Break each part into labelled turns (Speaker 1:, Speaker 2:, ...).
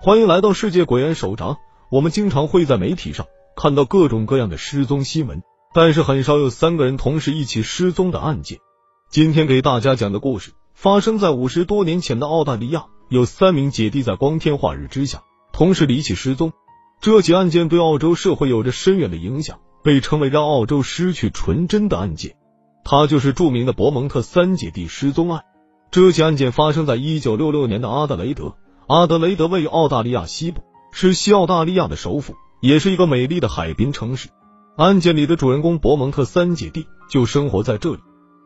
Speaker 1: 欢迎来到世界鬼案手札。我们经常会在媒体上看到各种各样的失踪新闻，但是很少有三个人同时一起失踪的案件。今天给大家讲的故事发生在五十多年前的澳大利亚，有三名姐弟在光天化日之下同时离奇失踪。这起案件对澳洲社会有着深远的影响，被称为让澳洲失去纯真的案件。它就是著名的伯蒙特三姐弟失踪案。这起案件发生在一九六六年的阿德雷德。阿德雷德位于澳大利亚西部，是西澳大利亚的首府，也是一个美丽的海滨城市。案件里的主人公伯蒙特三姐弟就生活在这里。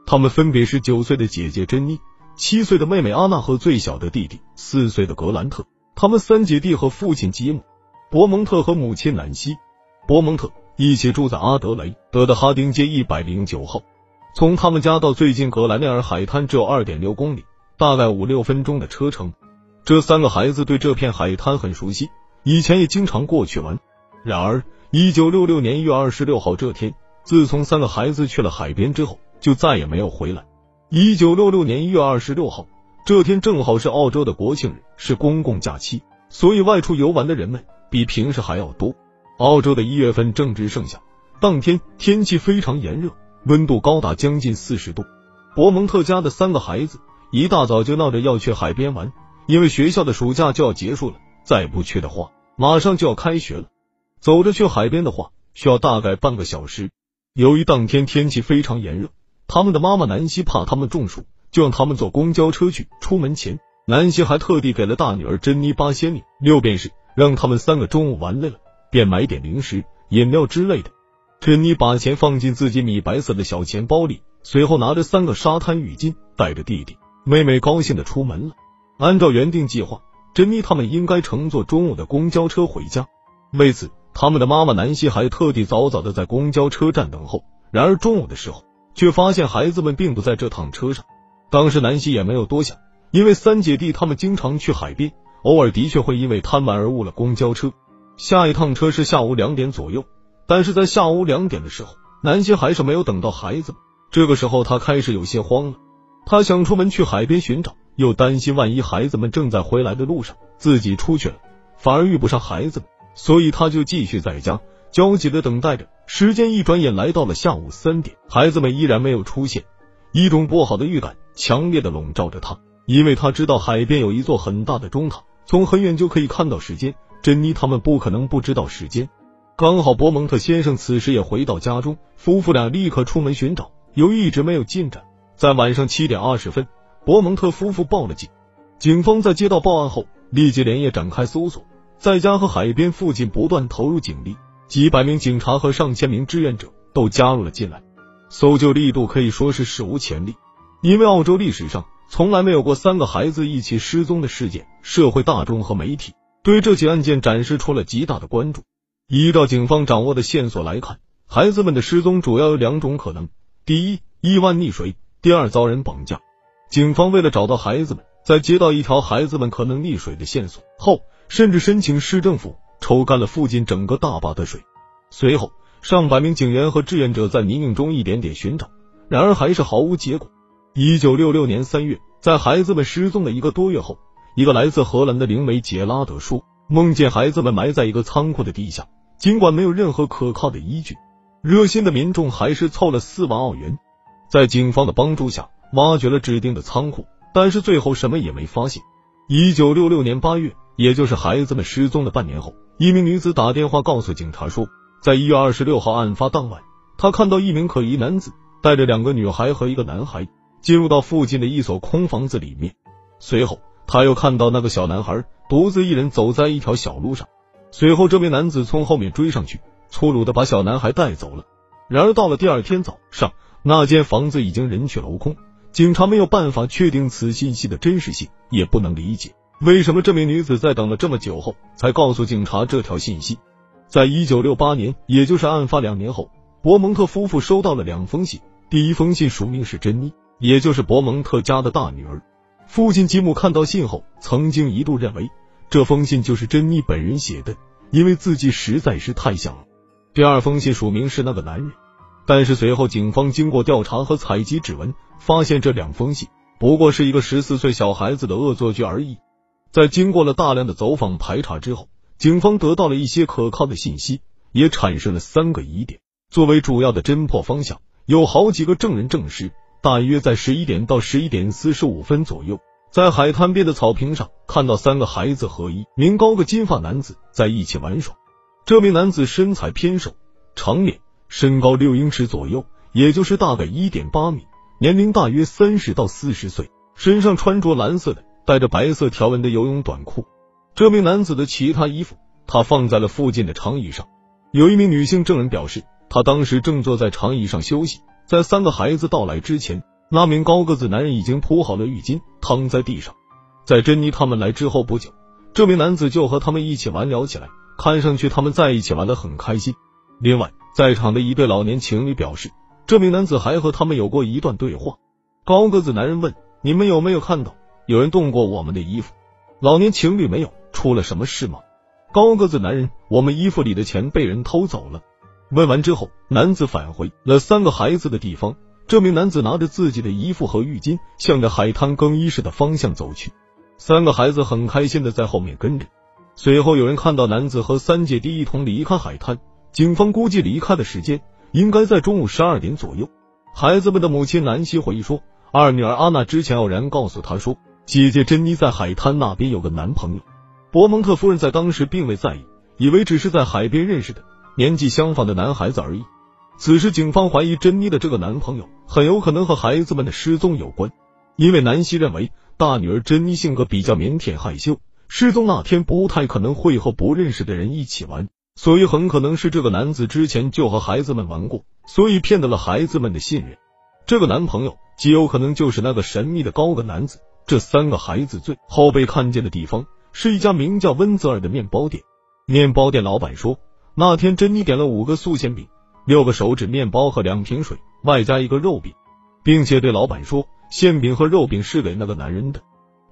Speaker 1: 他们分别是九岁的姐姐珍妮、七岁的妹妹阿娜和最小的弟弟四岁的格兰特。他们三姐弟和父亲吉姆、伯蒙特和母亲南希、伯蒙特一起住在阿德雷德的哈丁街一百零九号。从他们家到最近格兰内尔海滩只有二点六公里，大概五六分钟的车程。这三个孩子对这片海滩很熟悉，以前也经常过去玩。然而，一九六六年一月二十六号这天，自从三个孩子去了海边之后，就再也没有回来。一九六六年一月二十六号这天正好是澳洲的国庆日，是公共假期，所以外出游玩的人们比平时还要多。澳洲的一月份正值盛夏，当天天气非常炎热。温度高达将近四十度，伯蒙特家的三个孩子一大早就闹着要去海边玩，因为学校的暑假就要结束了，再不去的话，马上就要开学了。走着去海边的话，需要大概半个小时。由于当天天气非常炎热，他们的妈妈南希怕他们中暑，就让他们坐公交车去。出门前，南希还特地给了大女儿珍妮八仙女六便士，让他们三个中午玩累了，便买点零食、饮料之类的。珍妮把钱放进自己米白色的小钱包里，随后拿着三个沙滩浴巾，带着弟弟妹妹高兴的出门了。按照原定计划，珍妮他们应该乘坐中午的公交车回家。为此，他们的妈妈南希还特地早早的在公交车站等候。然而中午的时候，却发现孩子们并不在这趟车上。当时南希也没有多想，因为三姐弟他们经常去海边，偶尔的确会因为贪玩而误了公交车。下一趟车是下午两点左右。但是在下午两点的时候，南希还是没有等到孩子们。这个时候，他开始有些慌了。他想出门去海边寻找，又担心万一孩子们正在回来的路上，自己出去了，反而遇不上孩子们，所以他就继续在家焦急的等待着。时间一转眼来到了下午三点，孩子们依然没有出现。一种不好的预感强烈的笼罩着他，因为他知道海边有一座很大的钟塔，从很远就可以看到时间。珍妮他们不可能不知道时间。刚好博蒙特先生此时也回到家中，夫妇俩立刻出门寻找，由于一直没有进展，在晚上七点二十分，伯蒙特夫妇报了警。警方在接到报案后，立即连夜展开搜索，在家和海边附近不断投入警力，几百名警察和上千名志愿者都加入了进来，搜救力度可以说是史无前例。因为澳洲历史上从来没有过三个孩子一起失踪的事件，社会大众和媒体对这起案件展示出了极大的关注。依照警方掌握的线索来看，孩子们的失踪主要有两种可能：第一，意外溺水；第二，遭人绑架。警方为了找到孩子们，在接到一条孩子们可能溺水的线索后，甚至申请市政府抽干了附近整个大坝的水。随后，上百名警员和志愿者在泥泞中一点点寻找，然而还是毫无结果。一九六六年三月，在孩子们失踪的一个多月后，一个来自荷兰的灵媒杰拉德说，梦见孩子们埋在一个仓库的地下。尽管没有任何可靠的依据，热心的民众还是凑了四万澳元，在警方的帮助下挖掘了指定的仓库，但是最后什么也没发现。一九六六年八月，也就是孩子们失踪的半年后，一名女子打电话告诉警察说，在一月二十六号案发当晚，她看到一名可疑男子带着两个女孩和一个男孩进入到附近的一所空房子里面，随后他又看到那个小男孩独自一人走在一条小路上。随后，这名男子从后面追上去，粗鲁的把小男孩带走了。然而，到了第二天早上，那间房子已经人去楼空。警察没有办法确定此信息的真实性，也不能理解为什么这名女子在等了这么久后才告诉警察这条信息。在一九六八年，也就是案发两年后，伯蒙特夫妇收到了两封信。第一封信署名是珍妮，也就是伯蒙特家的大女儿。父亲吉姆看到信后，曾经一度认为。这封信就是珍妮本人写的，因为字迹实在是太像了。第二封信署名是那个男人，但是随后警方经过调查和采集指纹，发现这两封信不过是一个十四岁小孩子的恶作剧而已。在经过了大量的走访排查之后，警方得到了一些可靠的信息，也产生了三个疑点。作为主要的侦破方向，有好几个证人证实，大约在十一点到十一点四十五分左右，在海滩边的草坪上看到三个孩子和一名高个金发男子在一起玩耍。这名男子身材偏瘦，长脸，身高六英尺左右，也就是大概一点八米，年龄大约三十到四十岁，身上穿着蓝色的带着白色条纹的游泳短裤。这名男子的其他衣服，他放在了附近的长椅上。有一名女性证人表示。他当时正坐在长椅上休息，在三个孩子到来之前，那名高个子男人已经铺好了浴巾，躺在地上。在珍妮他们来之后不久，这名男子就和他们一起玩聊起来，看上去他们在一起玩的很开心。另外，在场的一对老年情侣表示，这名男子还和他们有过一段对话。高个子男人问：“你们有没有看到有人动过我们的衣服？”老年情侣没有。出了什么事吗？高个子男人：“我们衣服里的钱被人偷走了。”问完之后，男子返回了三个孩子的地方。这名男子拿着自己的衣服和浴巾，向着海滩更衣室的方向走去。三个孩子很开心的在后面跟着。随后有人看到男子和三姐弟一同离开海滩。警方估计离开的时间应该在中午十二点左右。孩子们的母亲南希回忆说，二女儿阿娜之前偶然告诉她说，姐姐珍妮在海滩那边有个男朋友。伯蒙特夫人在当时并未在意，以为只是在海边认识的。年纪相仿的男孩子而已。此时，警方怀疑珍妮的这个男朋友很有可能和孩子们的失踪有关，因为南希认为大女儿珍妮性格比较腼腆害羞，失踪那天不太可能会和不认识的人一起玩，所以很可能是这个男子之前就和孩子们玩过，所以骗得了孩子们的信任。这个男朋友极有可能就是那个神秘的高个男子。这三个孩子最后被看见的地方是一家名叫温泽尔的面包店，面包店老板说。那天，珍妮点了五个素馅饼、六个手指面包和两瓶水，外加一个肉饼，并且对老板说，馅饼和肉饼是给那个男人的。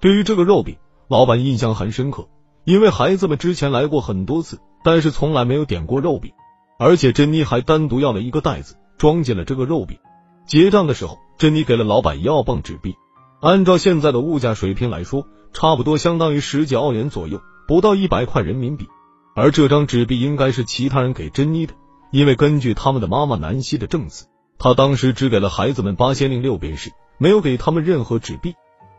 Speaker 1: 对于这个肉饼，老板印象很深刻，因为孩子们之前来过很多次，但是从来没有点过肉饼，而且珍妮还单独要了一个袋子装进了这个肉饼。结账的时候，珍妮给了老板一澳镑纸币，按照现在的物价水平来说，差不多相当于十几澳元左右，不到一百块人民币。而这张纸币应该是其他人给珍妮的，因为根据他们的妈妈南希的证词，她当时只给了孩子们八千零六便士，没有给他们任何纸币。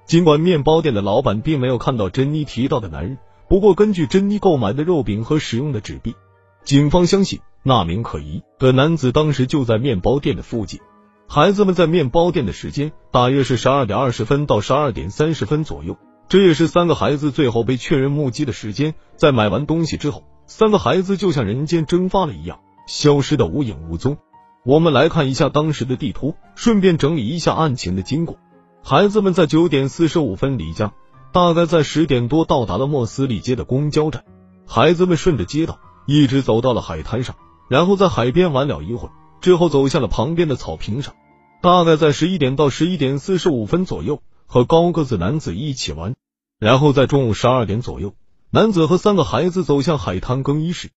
Speaker 1: 尽管面包店的老板并没有看到珍妮提到的男人，不过根据珍妮购买的肉饼和使用的纸币，警方相信那名可疑的男子当时就在面包店的附近。孩子们在面包店的时间大约是十二点二十分到十二点三十分左右。这也是三个孩子最后被确认目击的时间。在买完东西之后，三个孩子就像人间蒸发了一样，消失的无影无踪。我们来看一下当时的地图，顺便整理一下案情的经过。孩子们在九点四十五分离家，大概在十点多到达了莫斯利街的公交站。孩子们顺着街道一直走到了海滩上，然后在海边玩了一会儿，之后走向了旁边的草坪上。大概在十一点到十一点四十五分左右，和高个子男子一起玩。然后在中午十二点左右，男子和三个孩子走向海滩更衣室。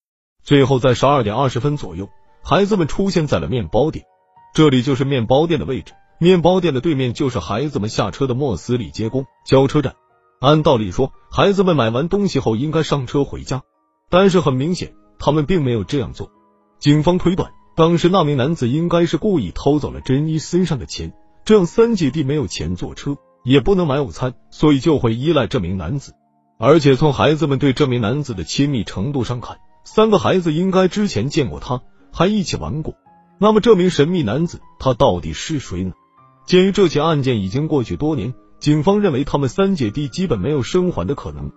Speaker 1: 最后在十二点二十分左右，孩子们出现在了面包店。这里就是面包店的位置，面包店的对面就是孩子们下车的莫斯里街公交车站。按道理说，孩子们买完东西后应该上车回家，但是很明显，他们并没有这样做。警方推断，当时那名男子应该是故意偷走了珍妮身上的钱，这样三姐弟没有钱坐车。也不能买午餐，所以就会依赖这名男子。而且从孩子们对这名男子的亲密程度上看，三个孩子应该之前见过他，还一起玩过。那么这名神秘男子他到底是谁呢？鉴于这起案件已经过去多年，警方认为他们三姐弟基本没有生还的可能。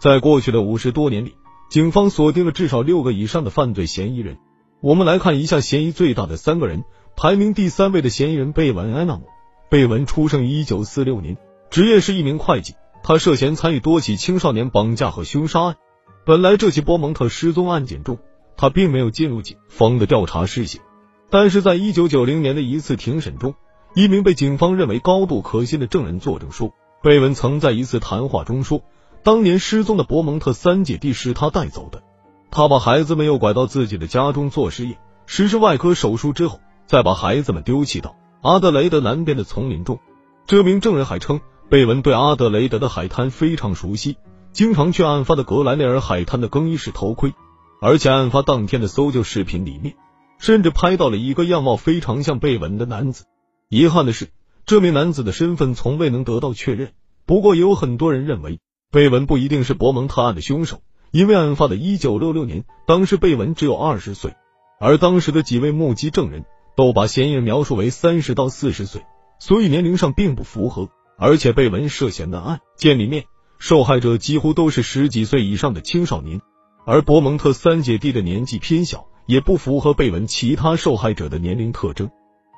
Speaker 1: 在过去的五十多年里，警方锁定了至少六个以上的犯罪嫌疑人。我们来看一下嫌疑最大的三个人，排名第三位的嫌疑人贝文安纳姆。贝文出生于一九四六年，职业是一名会计。他涉嫌参与多起青少年绑架和凶杀案。本来这起波蒙特失踪案件中，他并没有进入警方的调查视线。但是在一九九零年的一次庭审中，一名被警方认为高度可信的证人作证说，贝文曾在一次谈话中说，当年失踪的伯蒙特三姐弟是他带走的。他把孩子们又拐到自己的家中做实验，实施外科手术之后，再把孩子们丢弃到。阿德雷德南边的丛林中，这名证人还称，贝文对阿德雷德的海滩非常熟悉，经常去案发的格莱内尔海滩的更衣室偷窥，而且案发当天的搜救视频里面，甚至拍到了一个样貌非常像贝文的男子。遗憾的是，这名男子的身份从未能得到确认。不过，也有很多人认为贝文不一定是博蒙特案的凶手，因为案发的一九六六年，当时贝文只有二十岁，而当时的几位目击证人都把嫌疑人描述为三十到四十岁，所以年龄上并不符合。而且贝文涉嫌的案件里面，受害者几乎都是十几岁以上的青少年，而博蒙特三姐弟的年纪偏小，也不符合贝文其他受害者的年龄特征。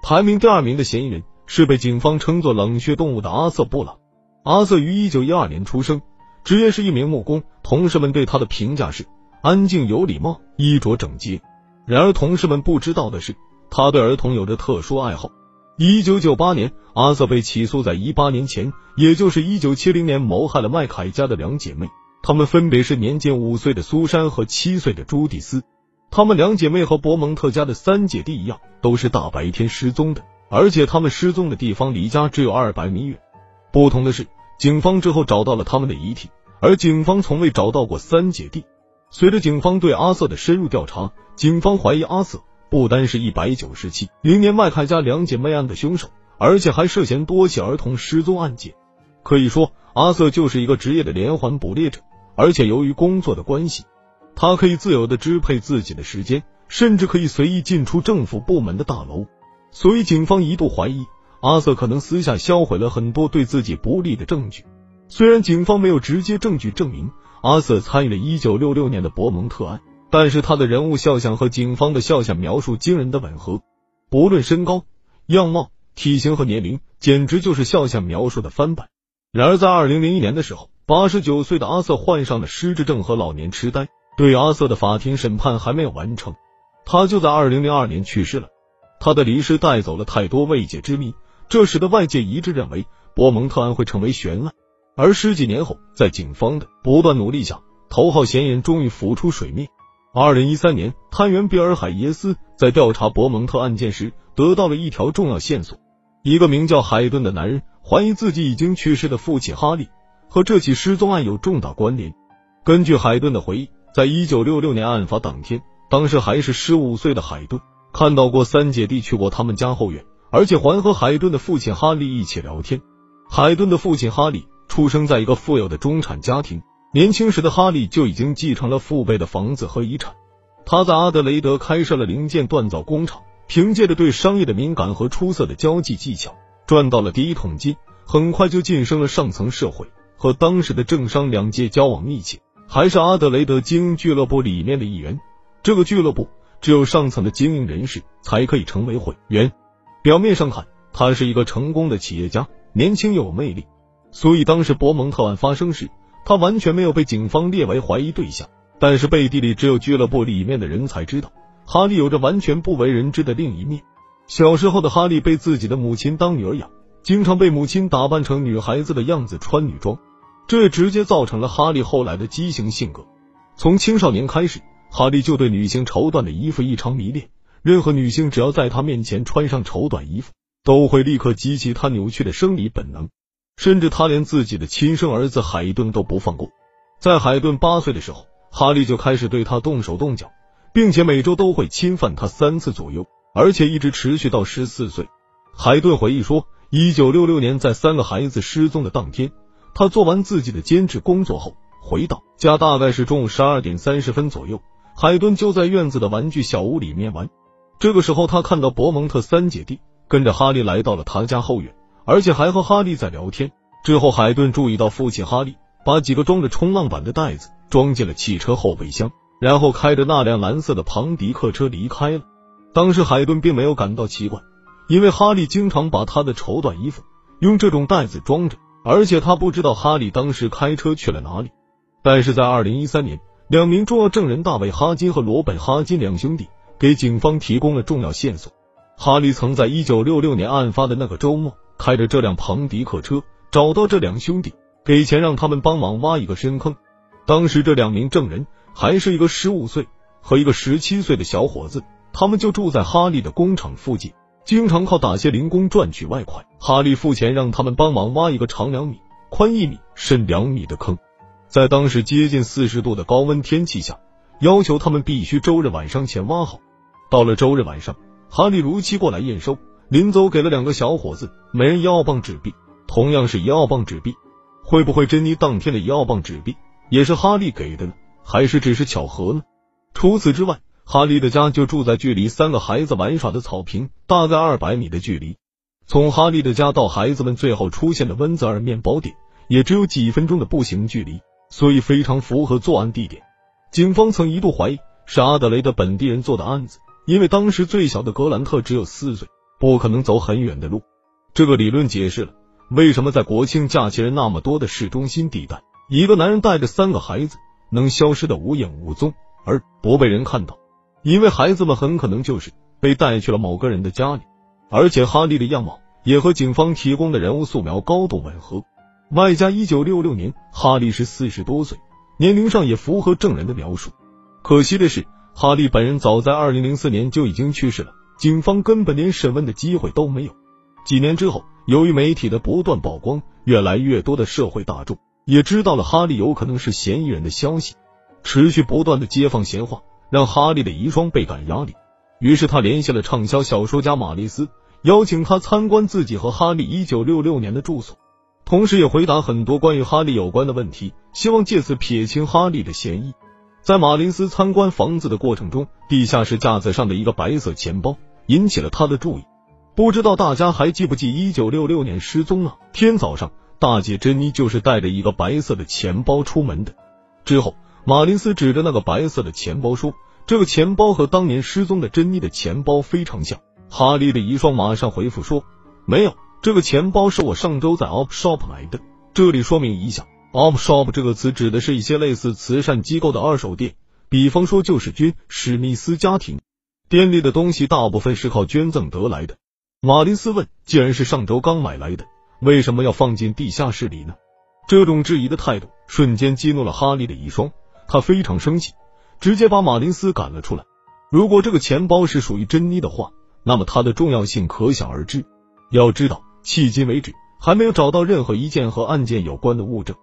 Speaker 1: 排名第二名的嫌疑人是被警方称作冷血动物的阿瑟布朗。阿瑟于一九一二年出生，职业是一名木工，同事们对他的评价是安静有礼貌，衣着整洁。然而，同事们不知道的是，他对儿童有着特殊爱好。一九九八年，阿瑟被起诉，在一八年前，也就是一九七零年，谋害了麦凯家的两姐妹。她们分别是年仅五岁的苏珊和七岁的朱蒂斯。她们两姐妹和博蒙特家的三姐弟一样，都是大白天失踪的，而且她们失踪的地方离家只有二百米远。不同的是，警方之后找到了他们的遗体，而警方从未找到过三姐弟。随着警方对阿瑟的深入调查，警方怀疑阿瑟。不单是一百九十七零年麦凯家两姐妹案的凶手，而且还涉嫌多起儿童失踪案件。可以说，阿瑟就是一个职业的连环捕猎者。而且由于工作的关系，他可以自由的支配自己的时间，甚至可以随意进出政府部门的大楼。所以，警方一度怀疑阿瑟可能私下销毁了很多对自己不利的证据。虽然警方没有直接证据证明阿瑟参与了一九六六年的博蒙特案。但是他的人物肖像和警方的肖像描述惊人的吻合，不论身高、样貌、体型和年龄，简直就是肖像描述的翻版。然而，在二零零一年的时候，八十九岁的阿瑟患上了失智症和老年痴呆，对阿瑟的法庭审判还没有完成，他就在二零零二年去世了。他的离世带走了太多未解之谜，这使得外界一致认为博蒙特案会成为悬案。而十几年后，在警方的不断努力下，头号嫌疑人终于浮出水面。二零一三年，探员比尔·海耶斯在调查博蒙特案件时，得到了一条重要线索：一个名叫海顿的男人怀疑自己已经去世的父亲哈利和这起失踪案有重大关联。根据海顿的回忆，在一九六六年案发当天，当时还是十五岁的海顿看到过三姐弟去过他们家后院，而且还和海顿的父亲哈利一起聊天。海顿的父亲哈利出生在一个富有的中产家庭。年轻时的哈利就已经继承了父辈的房子和遗产。他在阿德雷德开设了零件锻造工厂，凭借着对商业的敏感和出色的交际技巧，赚到了第一桶金。很快就晋升了上层社会，和当时的政商两界交往密切，还是阿德雷德精英俱乐部里面的一员。这个俱乐部只有上层的精英人士才可以成为会员。表面上看，他是一个成功的企业家，年轻又有魅力，所以当时博蒙特案发生时。他完全没有被警方列为怀疑对象，但是背地里只有俱乐部里面的人才知道，哈利有着完全不为人知的另一面。小时候的哈利被自己的母亲当女儿养，经常被母亲打扮成女孩子的样子穿女装，这直接造成了哈利后来的畸形性格。从青少年开始，哈利就对女性绸缎的衣服异常迷恋，任何女性只要在他面前穿上绸缎衣服，都会立刻激起他扭曲的生理本能。甚至他连自己的亲生儿子海顿都不放过。在海顿八岁的时候，哈利就开始对他动手动脚，并且每周都会侵犯他三次左右，而且一直持续到十四岁。海顿回忆说，一九六六年在三个孩子失踪的当天，他做完自己的兼职工作后回到家，大概是中午十二点三十分左右。海顿就在院子的玩具小屋里面玩。这个时候，他看到伯蒙特三姐弟跟着哈利来到了他家后院。而且还和哈利在聊天。之后，海顿注意到父亲哈利把几个装着冲浪板的袋子装进了汽车后备箱，然后开着那辆蓝色的庞迪克车离开了。当时，海顿并没有感到奇怪，因为哈利经常把他的绸缎衣服用这种袋子装着，而且他不知道哈利当时开车去了哪里。但是在二零一三年，两名重要证人大卫哈金和罗本哈金两兄弟给警方提供了重要线索：哈利曾在一九六六年案发的那个周末。开着这辆庞迪克车找到这两兄弟，给钱让他们帮忙挖一个深坑。当时这两名证人还是一个十五岁和一个十七岁的小伙子，他们就住在哈利的工厂附近，经常靠打些零工赚取外快。哈利付钱让他们帮忙挖一个长两米、宽一米、深两米的坑。在当时接近四十度的高温天气下，要求他们必须周日晚上前挖好。到了周日晚上，哈利如期过来验收，临走给了两个小伙子每人一澳镑纸币，同样是一澳镑纸币。会不会珍妮当天的一澳镑纸币也是哈利给的呢？还是只是巧合呢？除此之外，哈利的家就住在距离三个孩子玩耍的草坪大概二百米的距离。从哈利的家到孩子们最后出现的温泽尔面包店，也只有几分钟的步行距离，所以非常符合作案地点。警方曾一度怀疑是阿德雷的本地人做的案子，因为当时最小的格兰特只有四岁，不可能走很远的路。这个理论解释了为什么在国庆假期人那么多的市中心地带，一个男人带着三个孩子能消失的无影无踪，而不被人看到，因为孩子们很可能就是被带去了某个人的家里。而且哈利的样貌也和警方提供的人物素描高度吻合，外加一九六六年哈利是四十多岁，年龄上也符合证人的描述。可惜的是，哈利本人早在二零零四年就已经去世了，警方根本连审问的机会都没有。几年之后，由于媒体的不断曝光，越来越多的社会大众也知道了哈利有可能是嫌疑人的消息，持续不断的街坊闲话让哈利的遗孀倍感压力，于是他联系了畅销小说家玛丽斯。邀请他参观自己和哈利一九六六年的住所，同时也回答很多关于哈利有关的问题，希望借此撇清哈利的嫌疑。在马林斯参观房子的过程中，地下室架子上的一个白色钱包引起了他的注意。不知道大家还记不记一九六六年失踪了天早上，大姐珍妮就是带着一个白色的钱包出门的。之后，马林斯指着那个白色的钱包说：“这个钱包和当年失踪的珍妮的钱包非常像。”哈利的遗孀马上回复说：“没有，这个钱包是我上周在 Op Shop 买的。”这里说明一下，Op Shop 这个词指的是一些类似慈善机构的二手店，比方说救世军、史密斯家庭。店里的东西大部分是靠捐赠得来的。马林斯问：“既然是上周刚买来的，为什么要放进地下室里呢？”这种质疑的态度瞬间激怒了哈利的遗孀，他非常生气，直接把马林斯赶了出来。如果这个钱包是属于珍妮的话，那么它的重要性可想而知。要知道，迄今为止还没有找到任何一件和案件有关的物证。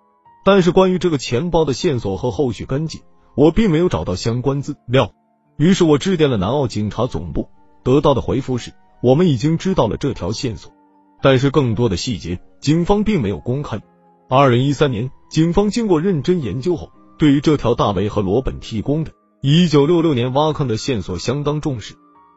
Speaker 1: 但是关于这个钱包的线索和后续跟进，我并没有找到相关资料。于是我致电了南澳警察总部，得到的回复是：我们已经知道了这条线索，但是更多的细节警方并没有公开。二零一三年，警方经过认真研究后，对于这条大卫和罗本提供的一九六六年挖坑的线索相当重视。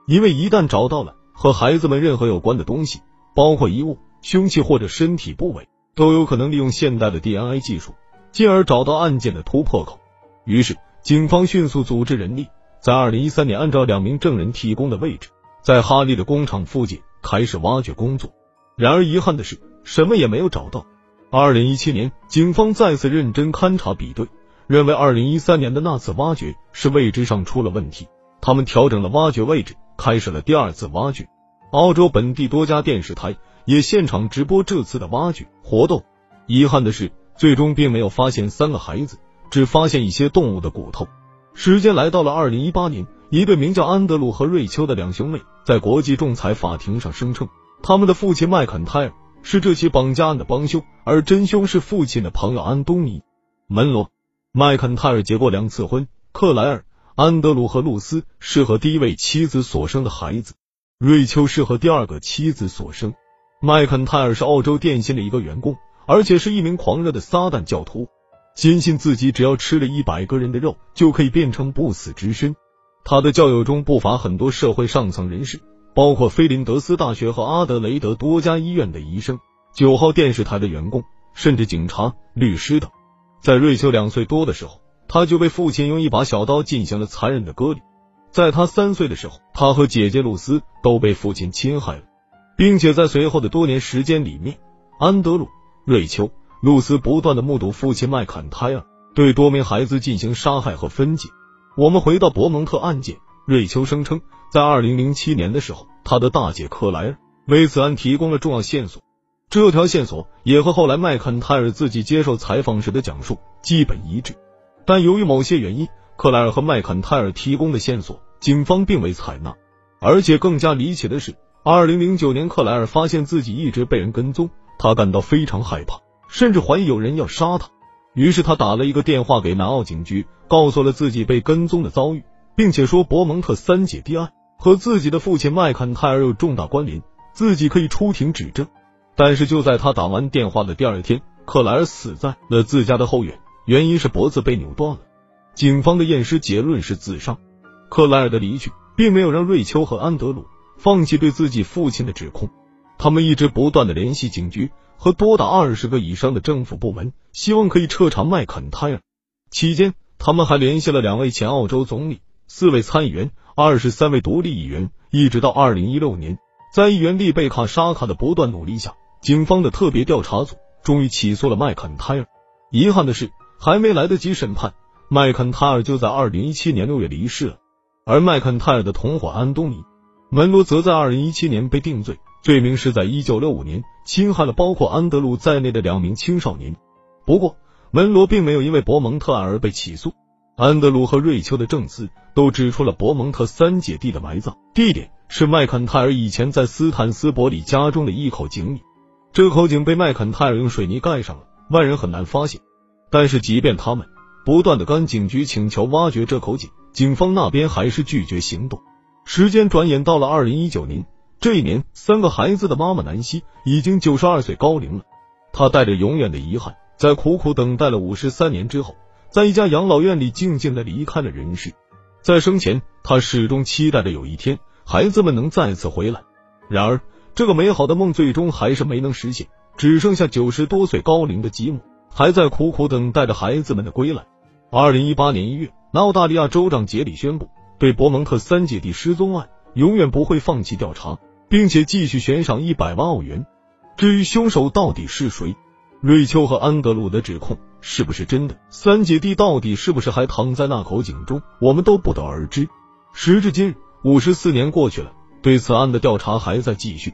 Speaker 1: 因为一旦找到了和孩子们任何有关的东西，包括衣物、凶器或者身体部位，都有可能利用现代的 DNA 技术，进而找到案件的突破口。于是，警方迅速组织人力，在二零一三年按照两名证人提供的位置，在哈利的工厂附近开始挖掘工作。然而，遗憾的是，什么也没有找到。二零一七年，警方再次认真勘察比对，认为二零一三年的那次挖掘是位置上出了问题，他们调整了挖掘位置。开始了第二次挖掘，澳洲本地多家电视台也现场直播这次的挖掘活动。遗憾的是，最终并没有发现三个孩子，只发现一些动物的骨头。时间来到了二零一八年，一对名叫安德鲁和瑞秋的两兄妹在国际仲裁法庭上声称，他们的父亲麦肯泰尔是这起绑架案的帮凶，而真凶是父亲的朋友安东尼·门罗。麦肯泰尔结过两次婚，克莱尔。安德鲁和露丝是和第一位妻子所生的孩子，瑞秋是和第二个妻子所生。麦肯泰尔是澳洲电信的一个员工，而且是一名狂热的撒旦教徒，坚信自己只要吃了一百个人的肉就可以变成不死之身。他的教友中不乏很多社会上层人士，包括菲林德斯大学和阿德雷德多家医院的医生、九号电视台的员工，甚至警察、律师等。在瑞秋两岁多的时候。他就被父亲用一把小刀进行了残忍的割礼。在他三岁的时候，他和姐姐露丝都被父亲侵害了，并且在随后的多年时间里面，安德鲁、瑞秋、露丝不断的目睹父亲麦坎泰尔对多名孩子进行杀害和分解。我们回到伯蒙特案件，瑞秋声称，在二零零七年的时候，他的大姐克莱尔为此案提供了重要线索。这条线索也和后来麦肯泰尔自己接受采访时的讲述基本一致。但由于某些原因，克莱尔和麦肯泰尔提供的线索，警方并未采纳。而且更加离奇的是，二零零九年，克莱尔发现自己一直被人跟踪，他感到非常害怕，甚至怀疑有人要杀他。于是他打了一个电话给南澳警局，告诉了自己被跟踪的遭遇，并且说博蒙特三姐弟案和自己的父亲麦肯泰尔有重大关联，自己可以出庭指证。但是就在他打完电话的第二天，克莱尔死在了自家的后院，原因是脖子被扭断了。警方的验尸结论是自杀。克莱尔的离去并没有让瑞秋和安德鲁放弃对自己父亲的指控，他们一直不断的联系警局和多达二十个以上的政府部门，希望可以彻查麦肯泰尔。期间，他们还联系了两位前澳洲总理、四位参议员、二十三位独立议员，一直到二零一六年，在议员利贝卡·沙卡的不断努力下，警方的特别调查组终于起诉了麦肯泰尔。遗憾的是，还没来得及审判。麦肯泰尔就在二零一七年六月离世了，而麦肯泰尔的同伙安东尼·门罗则在二零一七年被定罪，罪名是在一九六五年侵害了包括安德鲁在内的两名青少年。不过，门罗并没有因为伯蒙特案而被起诉。安德鲁和瑞秋的证词都指出了伯蒙特三姐弟的埋葬地点是麦肯泰尔以前在斯坦斯伯里家中的一口井里，这口井被麦肯泰尔用水泥盖上了，外人很难发现。但是，即便他们。不断的跟警局请求挖掘这口井，警方那边还是拒绝行动。时间转眼到了二零一九年，这一年，三个孩子的妈妈南希已经九十二岁高龄了。她带着永远的遗憾，在苦苦等待了五十三年之后，在一家养老院里静静的离开了人世。在生前，她始终期待着有一天孩子们能再次回来。然而，这个美好的梦最终还是没能实现，只剩下九十多岁高龄的吉姆还在苦苦等待着孩子们的归来。二零一八年一月，澳大利亚州长杰里宣布，对伯蒙特三姐弟失踪案永远不会放弃调查，并且继续悬赏一百万澳元。至于凶手到底是谁，瑞秋和安德鲁的指控是不是真的，三姐弟到底是不是还躺在那口井中，我们都不得而知。时至今日，五十四年过去了，对此案的调查还在继续。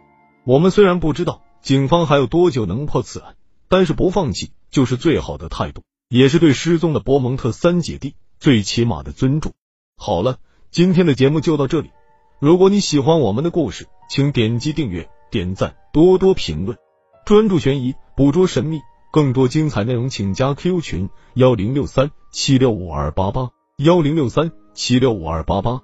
Speaker 1: 我们虽然不知道警方还有多久能破此案，但是不放弃就是最好的态度。也是对失踪的博蒙特三姐弟最起码的尊重。好了，今天的节目就到这里。如果你喜欢我们的故事，请点击订阅、点赞、多多评论。专注悬疑，捕捉神秘，更多精彩内容请加 Q 群：幺零六三七六五二八八幺零六三七六五二八八。